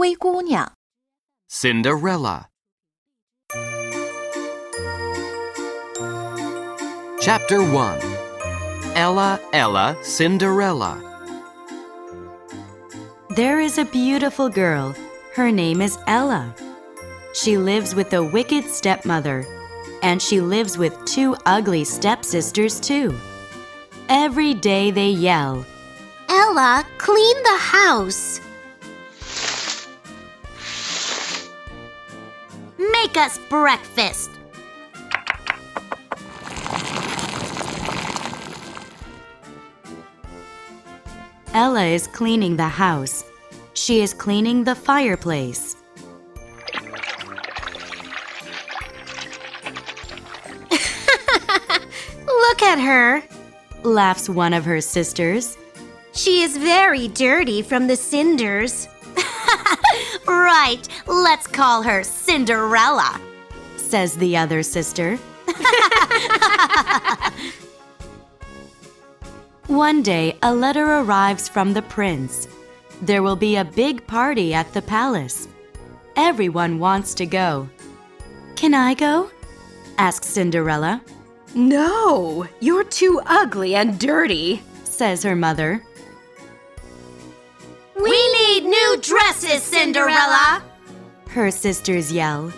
灰姑娘， Cinderella. Chapter 1 Ella, Ella, Cinderella. There is a beautiful girl. Her name is Ella. She lives with a wicked stepmother, and she lives with two ugly stepsisters, too. Every day they yell, Ella, clean the house. Make us breakfast. Ella is cleaning the house. She is cleaning the fireplace. Look at her. Laughs one of her sisters. She is very dirty from the cinders. right, let's call her Cinderella. Says the other sister. One day, a letter arrives from the prince. There will be a big party at the palace. Everyone wants to go. Can I go? asks Cinderella, No, you're too ugly and dirty. says her mother. Dresses, Cinderella. Her sisters yell.